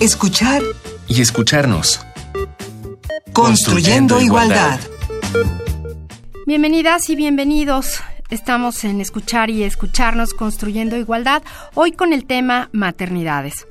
escuchar y escucharnos. Construyendo, igualdad. Bienvenidas y bienvenidos. Estamos en Escuchar y Escucharnos Construyendo Igualdad, hoy con el tema maternidades.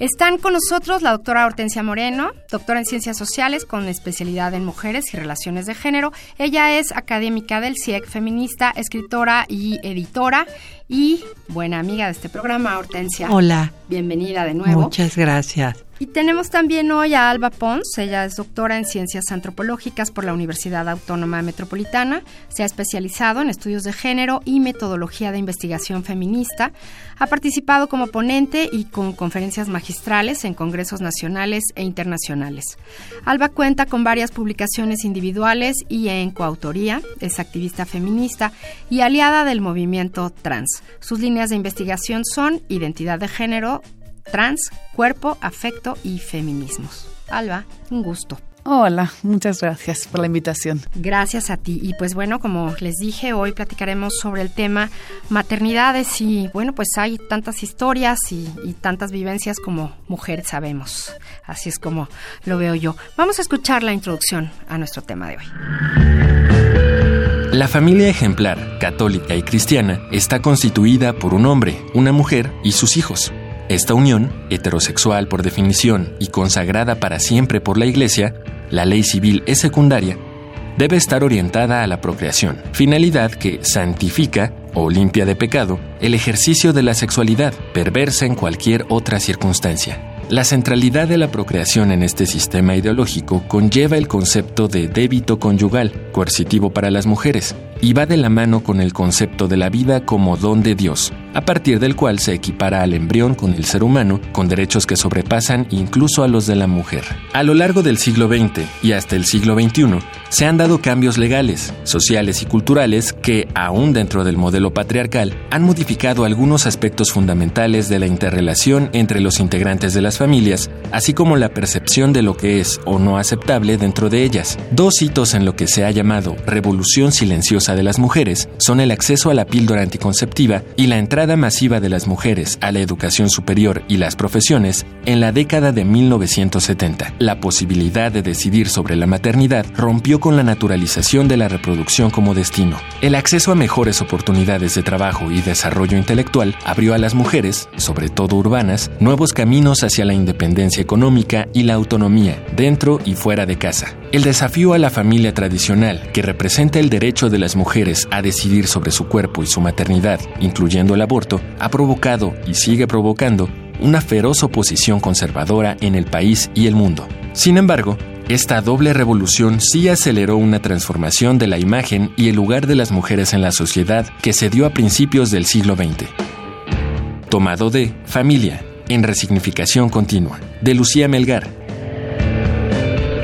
Están con nosotros la doctora Hortensia Moreno, doctora en Ciencias Sociales con especialidad en Mujeres y Relaciones de Género. Ella es académica del CIEC, feminista, escritora y editora y buena amiga de este programa, Hortensia. Hola. Bienvenida de nuevo. Muchas gracias. Y tenemos también hoy a Alba Pons, ella es doctora en Ciencias Antropológicas por la Universidad Autónoma Metropolitana, se ha especializado en estudios de género y metodología de investigación feminista, ha participado como ponente y con conferencias magistrales en congresos nacionales e internacionales. Alba cuenta con varias publicaciones individuales y en coautoría, es activista feminista y aliada del movimiento trans. Sus líneas de investigación son identidad de género, trans, cuerpo, afecto y feminismos. Alba, un gusto. Hola, muchas gracias por la invitación. Gracias a ti. Y pues bueno, como les dije, hoy platicaremos sobre el tema maternidades y bueno, pues hay tantas historias y, y, tantas vivencias como mujeres sabemos. Así es como lo veo yo. Vamos a escuchar la introducción a nuestro tema de hoy. La familia ejemplar, católica y cristiana, está constituida por un hombre, una mujer y sus hijos. Esta unión, heterosexual por definición y consagrada para siempre por la Iglesia, la ley civil es secundaria, debe estar orientada a la procreación, finalidad que santifica o limpia de pecado el ejercicio de la sexualidad, perversa en cualquier otra circunstancia. La centralidad de la procreación en este sistema ideológico conlleva el concepto de débito conyugal, coercitivo para las mujeres, y va de la mano con el concepto de la vida como don de Dios, a partir del cual se equipara al embrión con el ser humano, con derechos que sobrepasan incluso a los de la mujer. A lo largo del siglo XX y hasta el siglo XXI, se han dado cambios legales, sociales y culturales que, aún dentro del modelo patriarcal, han modificado algunos aspectos fundamentales de la interrelación entre los integrantes de las familias, así como la percepción de lo que es o no aceptable dentro de ellas. Dos hitos en lo que se ha llamado revolución silenciosa de las mujeres son el acceso a la píldora anticonceptiva y la entrada masiva de las mujeres a la educación superior y las profesiones en la década de 1970. La posibilidad de decidir sobre la maternidad rompió con la naturalización de la reproducción como destino. El acceso a mejores oportunidades de trabajo y desarrollo intelectual abrió a las mujeres, sobre todo urbanas, nuevos caminos hacia la independencia económica y la autonomía, dentro y fuera de casa. El desafío a la familia tradicional, que representa el derecho de las mujeres a decidir sobre su cuerpo y su maternidad, incluyendo el aborto, ha provocado y sigue provocando una feroz oposición conservadora en el país y el mundo. Sin embargo, esta doble revolución sí aceleró una transformación de la imagen y el lugar de las mujeres en la sociedad que se dio a principios del siglo XX. Tomado de Familia, en resignificación continua, de Lucía Melgar.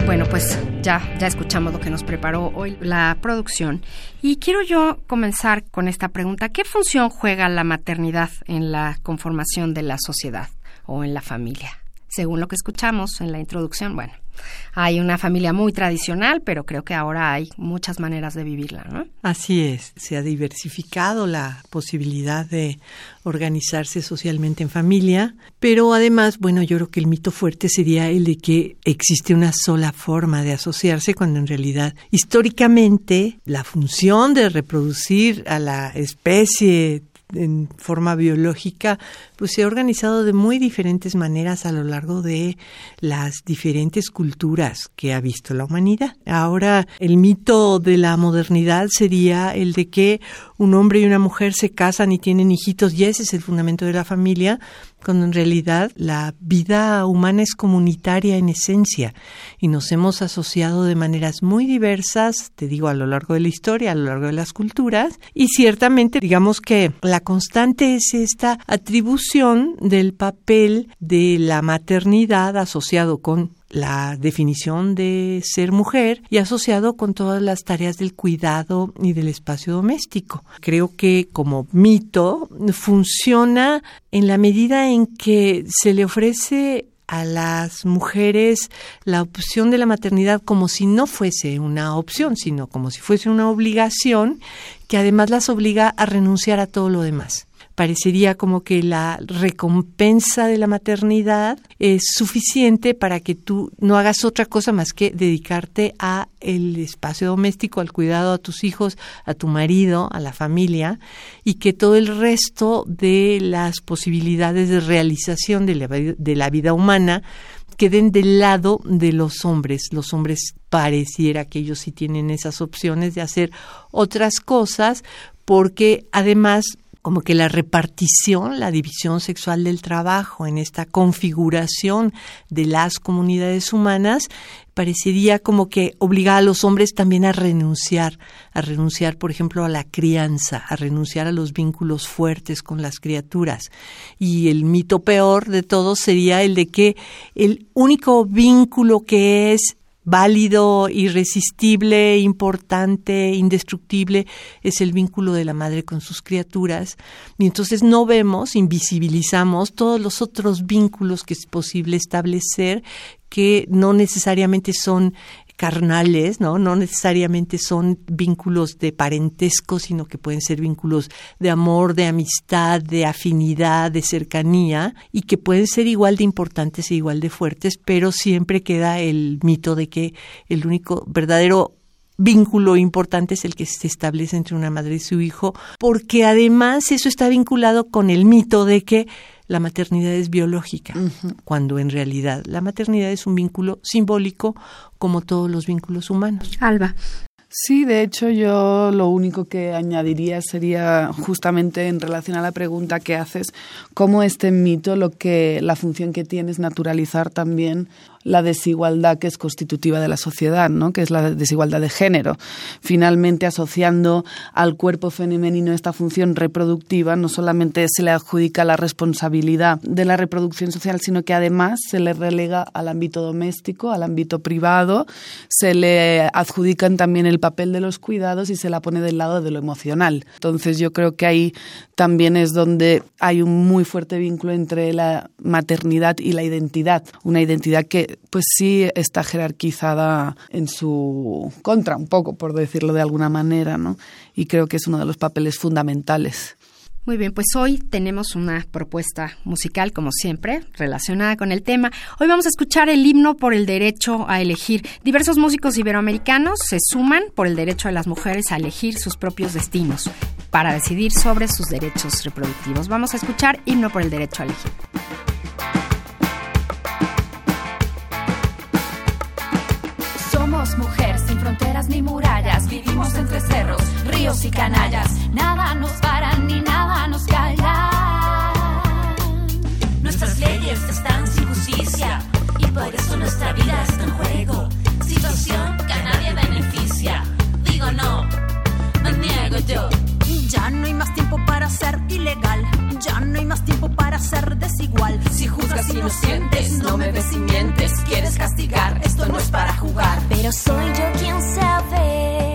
Bueno, pues ya, ya escuchamos lo que nos preparó hoy la producción. Y quiero yo comenzar con esta pregunta. ¿Qué función juega la maternidad en la conformación de la sociedad o en la familia? Según lo que escuchamos en la introducción, bueno, hay una familia muy tradicional, pero creo que ahora hay muchas maneras de vivirla, ¿no? Así es, se ha diversificado la posibilidad de organizarse socialmente en familia, pero además, bueno, yo creo que el mito fuerte sería el de que existe una sola forma de asociarse, cuando en realidad históricamente la función de reproducir a la especie en forma biológica, pues se ha organizado de muy diferentes maneras a lo largo de las diferentes culturas que ha visto la humanidad. Ahora, el mito de la modernidad sería el de que un hombre y una mujer se casan y tienen hijitos y ese es el fundamento de la familia, cuando en realidad la vida humana es comunitaria en esencia y nos hemos asociado de maneras muy diversas, te digo, a lo largo de la historia, a lo largo de las culturas, y ciertamente digamos que la constante es esta atribución del papel de la maternidad asociado con la definición de ser mujer y asociado con todas las tareas del cuidado y del espacio doméstico. Creo que como mito funciona en la medida en que se le ofrece a las mujeres la opción de la maternidad como si no fuese una opción, sino como si fuese una obligación que además las obliga a renunciar a todo lo demás parecería como que la recompensa de la maternidad es suficiente para que tú no hagas otra cosa más que dedicarte a el espacio doméstico, al cuidado a tus hijos, a tu marido, a la familia y que todo el resto de las posibilidades de realización de la, de la vida humana queden del lado de los hombres. Los hombres pareciera que ellos sí tienen esas opciones de hacer otras cosas porque además como que la repartición, la división sexual del trabajo en esta configuración de las comunidades humanas parecería como que obliga a los hombres también a renunciar, a renunciar, por ejemplo, a la crianza, a renunciar a los vínculos fuertes con las criaturas. Y el mito peor de todos sería el de que el único vínculo que es válido, irresistible, importante, indestructible, es el vínculo de la madre con sus criaturas. Y entonces no vemos, invisibilizamos todos los otros vínculos que es posible establecer que no necesariamente son carnales, ¿no? No necesariamente son vínculos de parentesco, sino que pueden ser vínculos de amor, de amistad, de afinidad, de cercanía, y que pueden ser igual de importantes e igual de fuertes, pero siempre queda el mito de que el único verdadero vínculo importante es el que se establece entre una madre y su hijo, porque además eso está vinculado con el mito de que la maternidad es biológica, cuando en realidad la maternidad es un vínculo simbólico como todos los vínculos humanos. Alba. Sí, de hecho yo lo único que añadiría sería justamente en relación a la pregunta que haces, cómo este mito lo que la función que tiene es naturalizar también la desigualdad que es constitutiva de la sociedad, ¿no? que es la desigualdad de género. Finalmente, asociando al cuerpo femenino esta función reproductiva, no solamente se le adjudica la responsabilidad de la reproducción social, sino que además se le relega al ámbito doméstico, al ámbito privado, se le adjudican también el papel de los cuidados y se la pone del lado de lo emocional. Entonces, yo creo que ahí también es donde hay un muy fuerte vínculo entre la maternidad y la identidad, una identidad que pues sí está jerarquizada en su contra un poco, por decirlo de alguna manera, ¿no? Y creo que es uno de los papeles fundamentales. Muy bien, pues hoy tenemos una propuesta musical, como siempre, relacionada con el tema. Hoy vamos a escuchar el himno por el derecho a elegir. Diversos músicos iberoamericanos se suman por el derecho de las mujeres a elegir sus propios destinos, para decidir sobre sus derechos reproductivos. Vamos a escuchar himno por el derecho a elegir. Entre cerros, ríos y canallas. Nada nos para ni nada nos calla. Nuestras leyes están sin justicia y por eso nuestra vida está en juego. Situación que a nadie beneficia. Digo no, me niego yo. Ya no hay más tiempo para ser ilegal. Ya no hay más tiempo para ser desigual. Si juzgas inocentes, no me ves y mientes. Quieres castigar, esto no es para jugar. Pero soy yo quien sabe,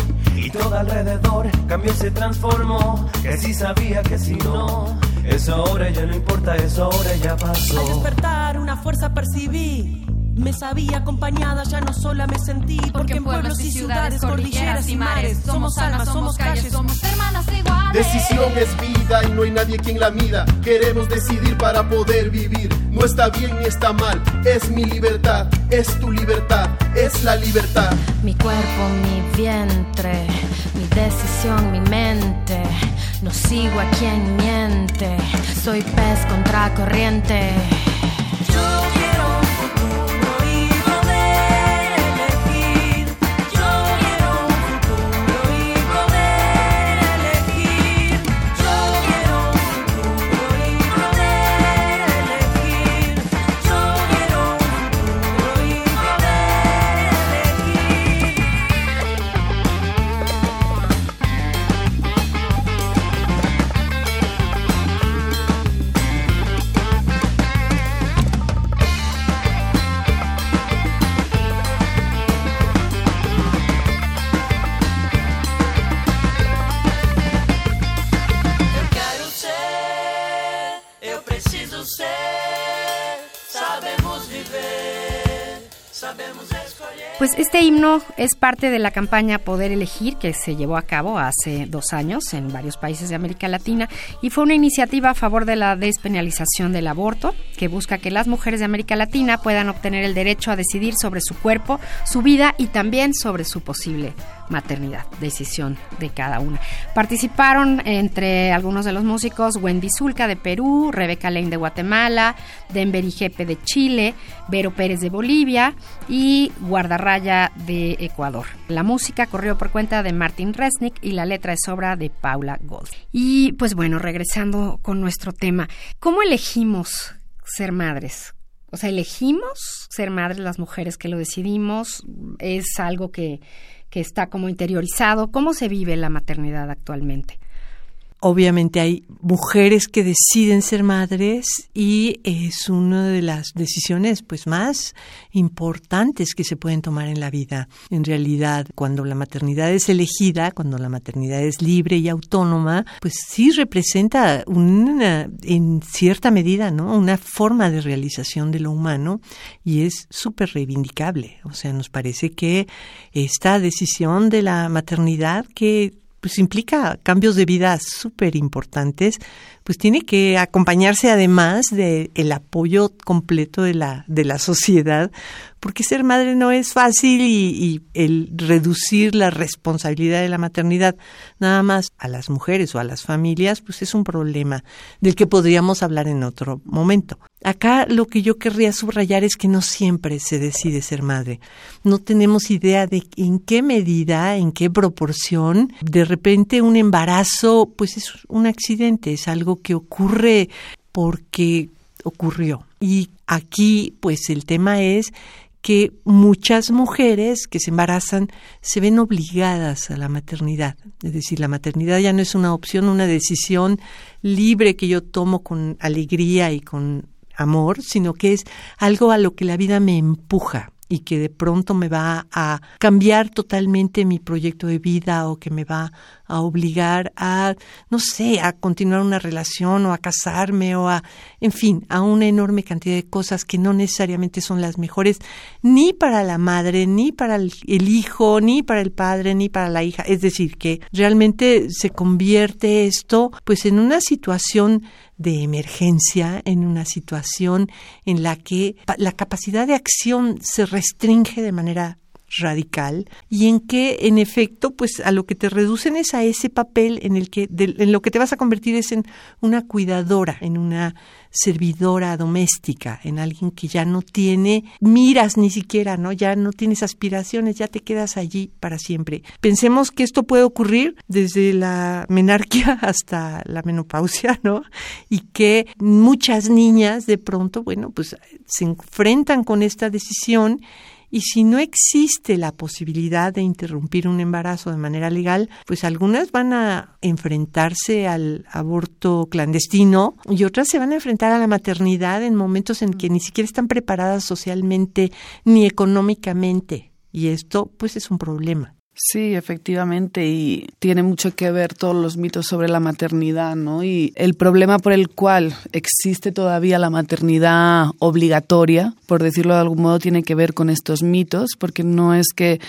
y todo alrededor cambió y se transformó. Que si sabía que si no, eso ahora ya no importa, eso ahora ya pasó. Al despertar una fuerza percibí. Me sabía acompañada, ya no sola me sentí. Porque, en pueblos y ciudades, cordilleras y mares, somos almas, somos calles, somos hermanas iguales. Decisión es vida y no hay nadie quien la mida. Queremos decidir para poder vivir. No está bien ni está mal, es mi libertad, es tu libertad, es la libertad. Mi cuerpo, mi vientre, mi decisión, mi mente. No sigo a quien miente, soy pez contra corriente. sabemos es parte de la campaña Poder Elegir que se llevó a cabo hace dos años en varios países de América Latina y fue una iniciativa a favor de la despenalización del aborto que busca que las mujeres de América Latina puedan obtener el derecho a decidir sobre su cuerpo, su vida y también sobre su posible maternidad, decisión de cada una. Participaron entre algunos de los músicos Wendy Zulka de Perú, Rebeca Lane de Guatemala, Denver Jepe de Chile, Vero Pérez de Bolivia y Guardarraya de Ecuador. La música corrió por cuenta de Martin Resnick y la letra es obra de Paula Gold. Y pues bueno, regresando con nuestro tema, ¿cómo elegimos ser madres? O sea, elegimos ser madres las mujeres que lo decidimos, es algo que, que está como interiorizado. ¿Cómo se vive la maternidad actualmente? Obviamente hay mujeres que deciden ser madres y es una de las decisiones pues más importantes que se pueden tomar en la vida. En realidad, cuando la maternidad es elegida, cuando la maternidad es libre y autónoma, pues sí representa una, en cierta medida, ¿no? Una forma de realización de lo humano y es súper reivindicable. O sea, nos parece que esta decisión de la maternidad que pues implica cambios de vida súper importantes, pues tiene que acompañarse además del el apoyo completo de la, de la sociedad, porque ser madre no es fácil y, el reducir la responsabilidad de la maternidad nada más a las mujeres o a las familias, pues es un problema del que podríamos hablar en otro momento. Acá lo que yo querría subrayar es que no siempre se decide ser madre. No tenemos idea de en qué medida, en qué proporción, de repente un embarazo, pues es un accidente, es algo que ocurre porque ocurrió. Y aquí, pues el tema es que muchas mujeres que se embarazan se ven obligadas a la maternidad. Es decir, la maternidad ya no es una opción, una decisión libre que yo tomo con alegría y con amor, sino que es algo a lo que la vida me empuja y que de pronto me va a cambiar totalmente mi proyecto de vida o que me va a obligar a, no sé, a continuar una relación o a casarme o a, en fin, a una enorme cantidad de cosas que no necesariamente son las mejores ni para la madre, ni para el, hijo, ni para el padre, ni para la hija. Es decir, que realmente se convierte esto pues en una situación de emergencia, en una situación en la que la capacidad de acción se restringe de manera radical y en que en efecto pues a lo que te reducen es a ese papel en el que en lo que te vas a convertir es en una cuidadora en una servidora doméstica, en alguien que ya no tiene miras ni siquiera, ¿no? Ya no tienes aspiraciones, ya te quedas allí para siempre. Pensemos que esto puede ocurrir desde la menarquia hasta la menopausia, ¿no? Y que muchas niñas de pronto, bueno, pues se enfrentan con esta decisión y si no existe la posibilidad de interrumpir un embarazo de manera legal, pues algunas van a enfrentarse al aborto clandestino y otras se van a enfrentar a la maternidad en momentos en que ni siquiera están preparadas socialmente ni económicamente. Y esto pues es un problema. Sí, efectivamente, y tiene mucho que ver todos los mitos sobre la maternidad, ¿no? Y el problema por el cual existe todavía la maternidad obligatoria, por decirlo de algún modo, tiene que ver con estos mitos, porque no es que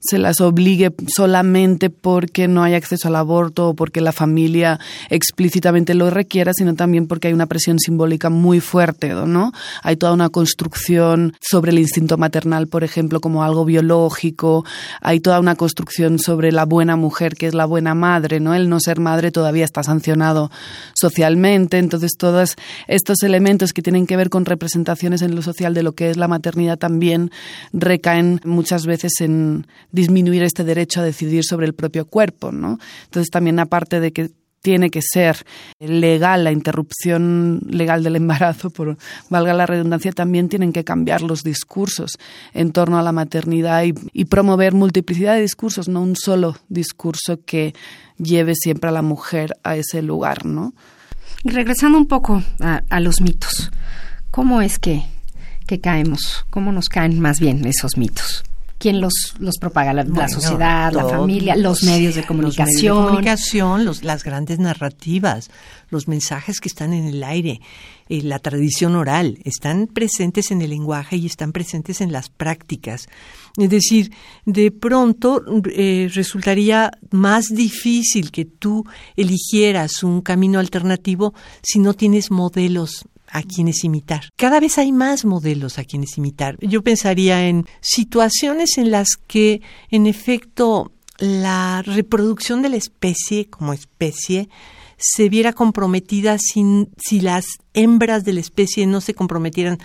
se las obligue solamente porque no hay acceso al aborto o porque la familia explícitamente lo requiera, sino también porque hay una presión simbólica muy fuerte, ¿no? Hay toda una construcción sobre el instinto maternal, por ejemplo, como algo biológico, hay toda una construcción sobre la buena mujer, que es la buena madre, ¿no? El no ser madre todavía está sancionado socialmente, entonces todos estos elementos que tienen que ver con representaciones en lo social de lo que es la maternidad también recaen muchas veces en disminuir este derecho a decidir sobre el propio cuerpo, ¿no? Entonces también aparte de que tiene que ser legal la interrupción legal del embarazo, por valga la redundancia, también tienen que cambiar los discursos en torno a la maternidad y, y promover multiplicidad de discursos, no un solo discurso que lleve siempre a la mujer a ese lugar, ¿no? Regresando un poco a, los mitos, ¿cómo es que caemos? ¿Cómo nos caen más bien esos mitos? ¿Quién los, los propaga? La, la sociedad, la familia, los medios de comunicación. Los medios de comunicación, los, las grandes narrativas, los mensajes que están en el aire, eh, la tradición oral, están presentes en el lenguaje y están presentes en las prácticas. Es decir, de pronto eh, resultaría más difícil que tú eligieras un camino alternativo si no tienes modelos a quienes imitar. Cada vez hay más modelos a quienes imitar. Yo pensaría en situaciones en las que, en efecto, la reproducción de la especie como especie se viera comprometida sin, si las hembras de la especie no se comprometieran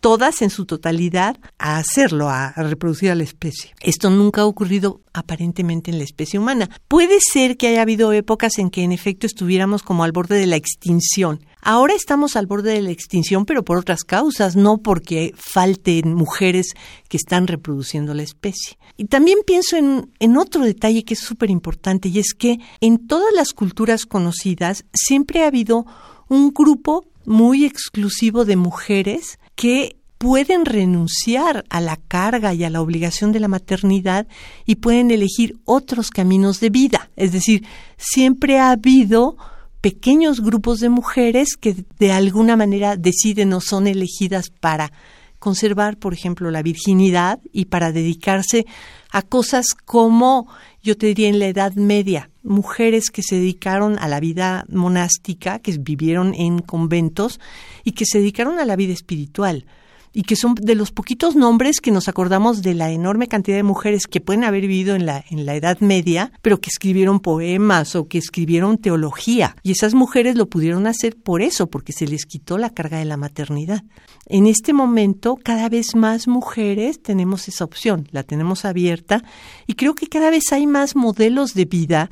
todas en su totalidad a hacerlo, a, reproducir a la especie. Esto nunca ha ocurrido aparentemente en la especie humana. Puede ser que haya habido épocas en que en efecto estuviéramos como al borde de la extinción. Ahora estamos al borde de la extinción, pero por otras causas, no porque falten mujeres que están reproduciendo la especie. Y también pienso en, en otro detalle que es súper importante, y es que en todas las culturas conocidas siempre ha habido un grupo muy exclusivo de mujeres que pueden renunciar a la carga y a la obligación de la maternidad y pueden elegir otros caminos de vida. Es decir, siempre ha habido pequeños grupos de mujeres que de alguna manera deciden o son elegidas para conservar, por ejemplo, la virginidad y para dedicarse a cosas como, yo te diría, en la Edad Media, mujeres que se dedicaron a la vida monástica, que vivieron en conventos y que se dedicaron a la vida espiritual y que son de los poquitos nombres que nos acordamos de la enorme cantidad de mujeres que pueden haber vivido en la, en la Edad Media, pero que escribieron poemas o que escribieron teología. Y esas mujeres lo pudieron hacer por eso, porque se les quitó la carga de la maternidad. En este momento, cada vez más mujeres tenemos esa opción, la tenemos abierta, y creo que cada vez hay más modelos de vida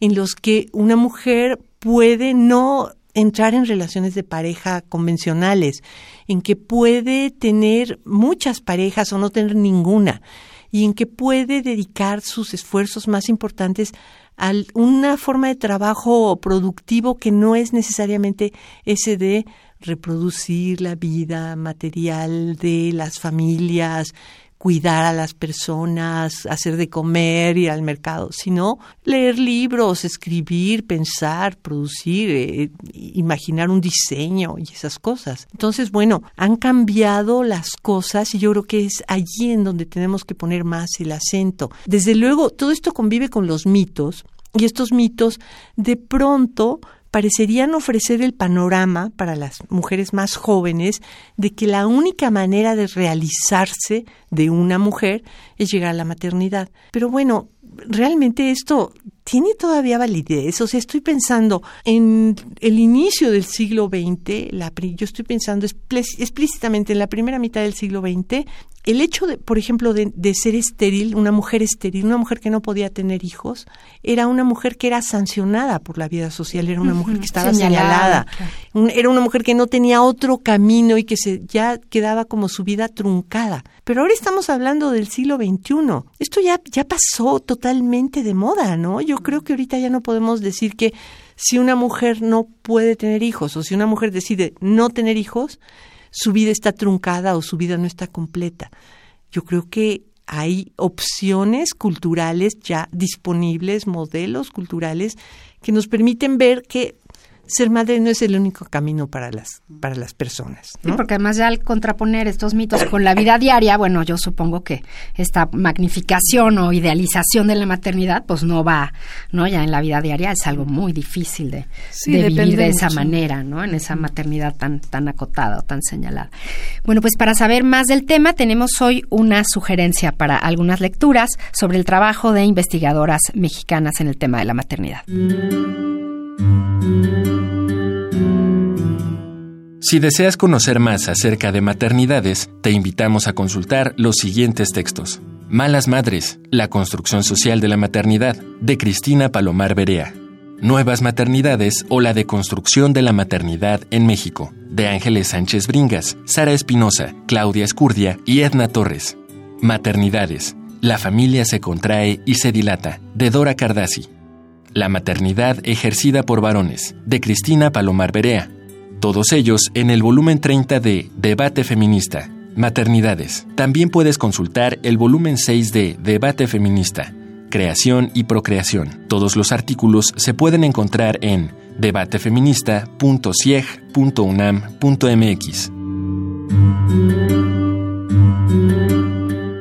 en los que una mujer puede no entrar en relaciones de pareja convencionales, en que puede tener muchas parejas o no tener ninguna, y en que puede dedicar sus esfuerzos más importantes a una forma de trabajo productivo que no es necesariamente ese de reproducir la vida material de las familias, cuidar a las personas, hacer de comer, ir al mercado, sino leer libros, escribir, pensar, producir, eh, imaginar un diseño y esas cosas. Entonces, bueno, han cambiado las cosas y yo creo que es allí en donde tenemos que poner más el acento. Desde luego, todo esto convive con los mitos y estos mitos de pronto parecerían ofrecer el panorama para las mujeres más jóvenes de que la única manera de realizarse de una mujer es llegar a la maternidad. Pero bueno, realmente esto tiene todavía validez. O sea, estoy pensando en el inicio del siglo XX, la, yo estoy pensando explícitamente en la primera mitad del siglo XX, el hecho, de, por ejemplo, de, ser estéril, una mujer estéril, una mujer que no podía tener hijos, era una mujer que era sancionada por la vida social, era una mujer que estaba señalada, era una mujer que no tenía otro camino y que se ya quedaba como su vida truncada. Pero ahora estamos hablando del siglo XXI. Esto ya, ya pasó totalmente de moda, ¿no? Yo creo que ahorita ya no podemos decir que si una mujer no puede tener hijos o si una mujer decide no tener hijos, su vida está truncada o su vida no está completa. Yo creo que hay opciones culturales ya disponibles, modelos culturales que nos permiten ver que ser madre no es el único camino para las, para las personas. ¿no? porque además ya al contraponer estos mitos con la vida diaria, bueno, yo supongo que esta magnificación o idealización de la maternidad, pues no va, ¿no? Ya en la vida diaria es algo muy difícil de, vivir de esa manera, ¿no? En esa maternidad tan, tan acotada o tan señalada. Bueno, pues para saber más del tema, tenemos hoy una sugerencia para algunas lecturas sobre el trabajo de investigadoras mexicanas en el tema de la maternidad. Si deseas conocer más acerca de maternidades, te invitamos a consultar los siguientes textos. Malas Madres, la construcción social de la maternidad, de Cristina Palomar Berea. Nuevas maternidades o la deconstrucción de la maternidad en México, de Ángeles Sánchez Bringas, Sara Espinosa, Claudia Escurdia y Edna Torres. Maternidades, la familia se contrae y se dilata, de Dora Cardassi. La maternidad ejercida por varones, de Cristina Palomar Berea. Todos ellos en el volumen 30 de Debate Feminista, Maternidades. También puedes consultar el volumen 6 de Debate Feminista, Creación y Procreación. Todos los artículos se pueden encontrar en debatefeminista.cieg.unam.mx.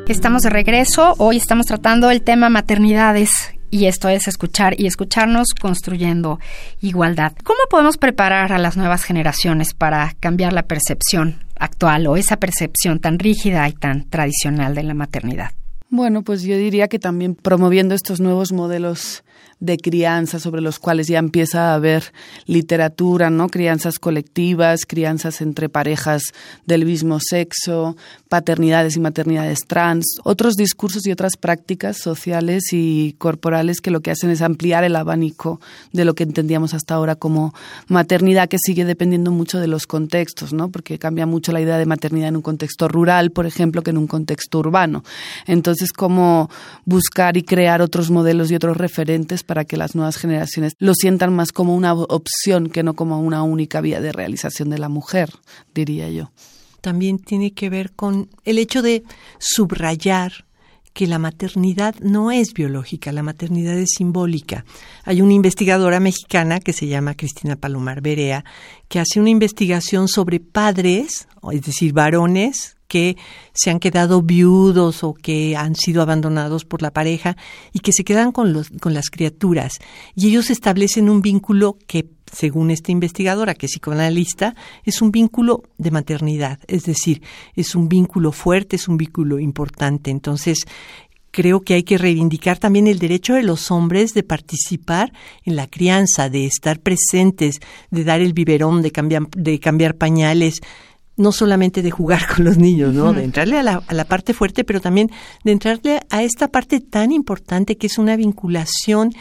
Estamos de regreso. Hoy estamos tratando el tema maternidades y esto es escuchar y escucharnos construyendo igualdad. ¿Cómo podemos preparar a las nuevas generaciones para cambiar la percepción actual o esa percepción tan rígida y tan tradicional de la maternidad? Bueno, pues yo diría que también promoviendo estos nuevos modelos de crianza sobre los cuales ya empieza a haber literatura, ¿no? Crianzas colectivas, crianzas entre parejas del mismo sexo, paternidades y maternidades trans, otros discursos y otras prácticas sociales y corporales que lo que hacen es ampliar el abanico de lo que entendíamos hasta ahora como maternidad, que sigue dependiendo mucho de los contextos, ¿no? Porque cambia mucho la idea de maternidad en un contexto rural, por ejemplo, que en un contexto urbano. Entonces, cómo buscar y crear otros modelos y otros referentes para que las nuevas generaciones lo sientan más como una opción que no como una única vía de realización de la mujer, diría yo. También tiene que ver con el hecho de subrayar que la maternidad no es biológica, la maternidad es simbólica. Hay una investigadora mexicana que se llama Cristina Palomar Berea, que hace una investigación sobre padres, es decir, varones que se han quedado viudos o que han sido abandonados por la pareja y que se quedan con, los, con las criaturas. Y ellos establecen un vínculo que, según esta investigadora, que es psicoanalista, es un vínculo de maternidad, es decir, es un vínculo fuerte, es un vínculo importante. Entonces, creo que hay que reivindicar también el derecho de los hombres de participar en la crianza, de estar presentes, de dar el biberón, de cambiar, de cambiar pañales, no solamente de jugar con los niños, ¿no? De entrarle a la, a la, parte fuerte, pero también de entrarle a esta parte tan importante que es una vinculación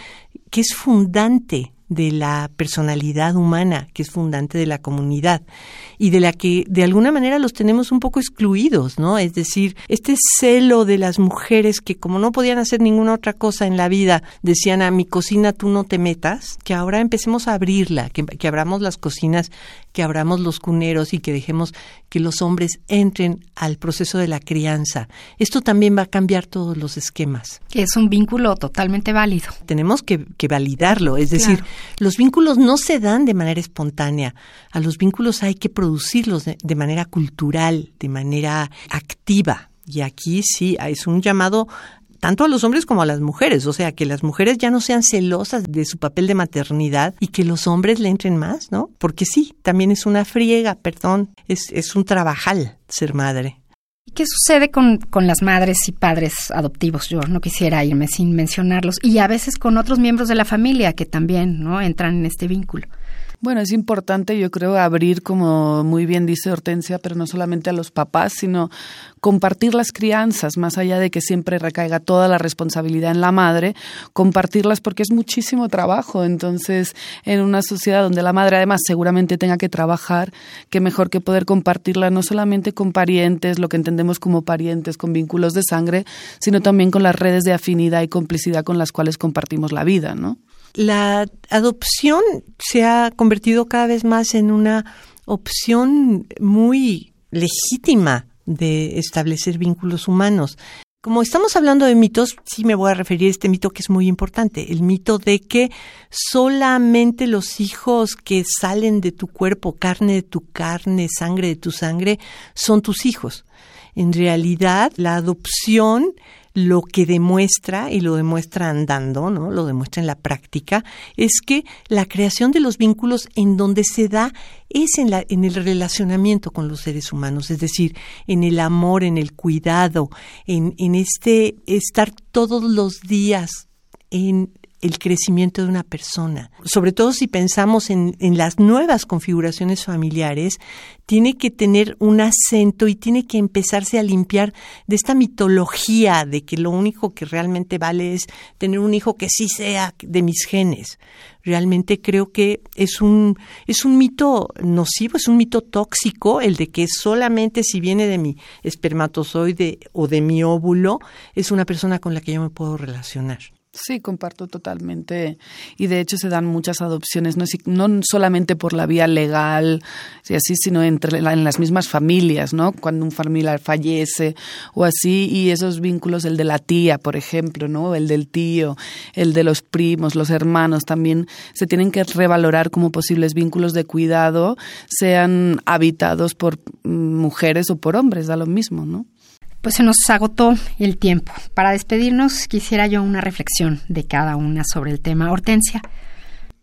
que es fundante de la personalidad humana, que es fundante de la comunidad y de la que de alguna manera los tenemos un poco excluidos, ¿no? Es decir, este celo de las mujeres que como no podían hacer ninguna otra cosa en la vida, decían a mi cocina tú no te metas, que ahora empecemos a abrirla, que, que abramos las cocinas, que abramos los cuneros y que dejemos que los hombres entren al proceso de la crianza. Esto también va a cambiar todos los esquemas. Es un vínculo totalmente válido. Tenemos que, que validarlo, es decir, claro. Los vínculos no se dan de manera espontánea, a los vínculos hay que producirlos de, manera cultural, de manera activa. Y aquí sí es un llamado tanto a los hombres como a las mujeres, o sea, que las mujeres ya no sean celosas de su papel de maternidad y que los hombres le entren más, ¿no? Porque sí, también es una friega, perdón, es, es un trabajal ser madre. ¿Y qué sucede con, con las madres y padres adoptivos? Yo no quisiera irme sin mencionarlos. Y a veces con otros miembros de la familia que también ¿no? entran en este vínculo. Bueno, es importante, yo creo, abrir, como muy bien dice Hortensia, pero no solamente a los papás, sino compartir las crianzas, más allá de que siempre recaiga toda la responsabilidad en la madre, compartirlas porque es muchísimo trabajo. Entonces, en una sociedad donde la madre además seguramente tenga que trabajar, qué mejor que poder compartirla no solamente con parientes, lo que entendemos como parientes, con vínculos de sangre, sino también con las redes de afinidad y complicidad con las cuales compartimos la vida, ¿no? La adopción se ha convertido cada vez más en una opción muy legítima de establecer vínculos humanos. Como estamos hablando de mitos, sí me voy a referir a este mito que es muy importante, el mito de que solamente los hijos que salen de tu cuerpo, carne de tu carne, sangre de tu sangre, son tus hijos. En realidad, la adopción lo que demuestra, y lo demuestra andando, ¿no? Lo demuestra en la práctica, es que la creación de los vínculos en donde se da es en, la, en el relacionamiento con los seres humanos, es decir, en el amor, en el cuidado, en, en este estar todos los días en el crecimiento de una persona. Sobre todo si pensamos en, las nuevas configuraciones familiares, tiene que tener un acento y tiene que empezarse a limpiar de esta mitología de que lo único que realmente vale es tener un hijo que sí sea de mis genes. Realmente creo que es un, es un mito nocivo, es un mito tóxico el de que solamente si viene de mi espermatozoide o de mi óvulo es una persona con la que yo me puedo relacionar. Sí, comparto totalmente. Y de hecho se dan muchas adopciones, no, no solamente por la vía legal, y así, sino entre en las mismas familias, ¿no? Cuando un familiar fallece o así, y esos vínculos, el de la tía, por ejemplo, ¿no? El del tío, el de los primos, los hermanos, también se tienen que revalorar como posibles vínculos de cuidado, sean habitados por mm, mujeres o por hombres, da lo mismo, ¿no? Pues se nos agotó el tiempo. Para despedirnos quisiera yo una reflexión de cada una sobre el tema. Hortensia.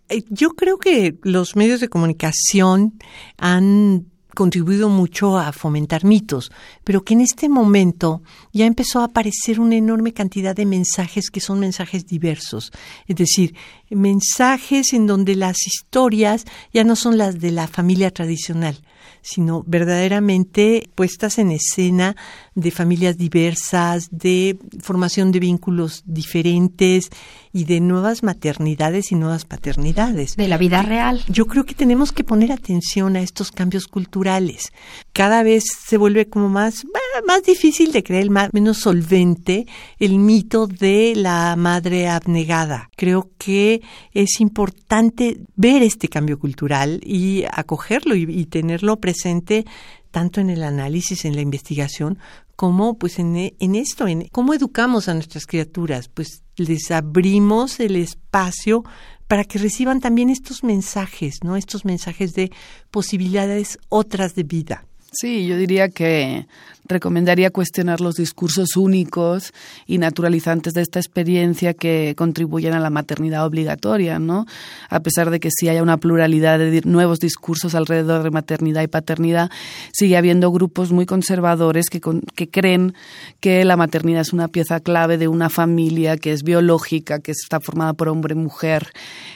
Eh, yo creo que los medios de comunicación han contribuido mucho a fomentar mitos, pero que en este momento ya empezó a aparecer una enorme cantidad de mensajes que son mensajes diversos, es decir, mensajes en donde las historias ya no son las de la familia tradicional, sino verdaderamente puestas en escena de familias diversas, de formación de vínculos diferentes y de nuevas maternidades y nuevas paternidades. De la vida real. Yo creo que tenemos que poner atención a estos cambios culturales. Cada vez se vuelve como más, más difícil de creer, más, menos solvente el mito de la madre abnegada. Creo que es importante ver este cambio cultural y acogerlo y, y tenerlo presente tanto en el análisis, en la investigación, como pues en, en, esto, en cómo educamos a nuestras criaturas, pues les abrimos el espacio para que reciban también estos mensajes, ¿no? Estos mensajes de posibilidades otras de vida. Sí, yo diría que recomendaría cuestionar los discursos únicos y naturalizantes de esta experiencia que contribuyen a la maternidad obligatoria, ¿no? A pesar de que sí haya una pluralidad de nuevos discursos alrededor de maternidad y paternidad, sigue habiendo grupos muy conservadores que, que creen que la maternidad es una pieza clave de una familia que es biológica, que está formada por hombre, mujer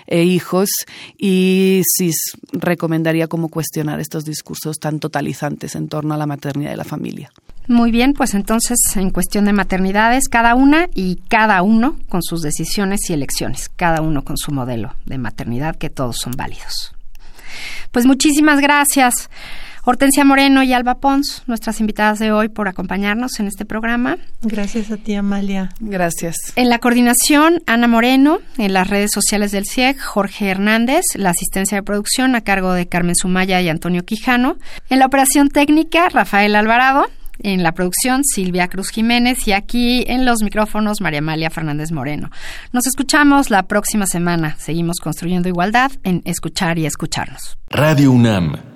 e hijos, y sí recomendaría como cuestionar estos discursos tan totalizantes en torno a la maternidad y la familia. Muy bien, pues entonces en cuestión de maternidades, cada una y cada uno con sus decisiones y elecciones, cada uno con su modelo de maternidad, que todos son válidos. Pues muchísimas gracias. Hortensia Moreno y Alba Pons, nuestras invitadas de hoy, por acompañarnos en este programa. Gracias a ti, Amalia. Gracias. En la coordinación, Ana Moreno, en las redes sociales del CIEC, Jorge Hernández, la asistencia de producción a cargo de Carmen Sumaya y Antonio Quijano. En la operación técnica, Rafael Alvarado. En la producción, Silvia Cruz Jiménez y aquí en los micrófonos, María Amalia Fernández Moreno. Nos escuchamos la próxima semana. Seguimos construyendo igualdad en escuchar y escucharnos. Radio UNAM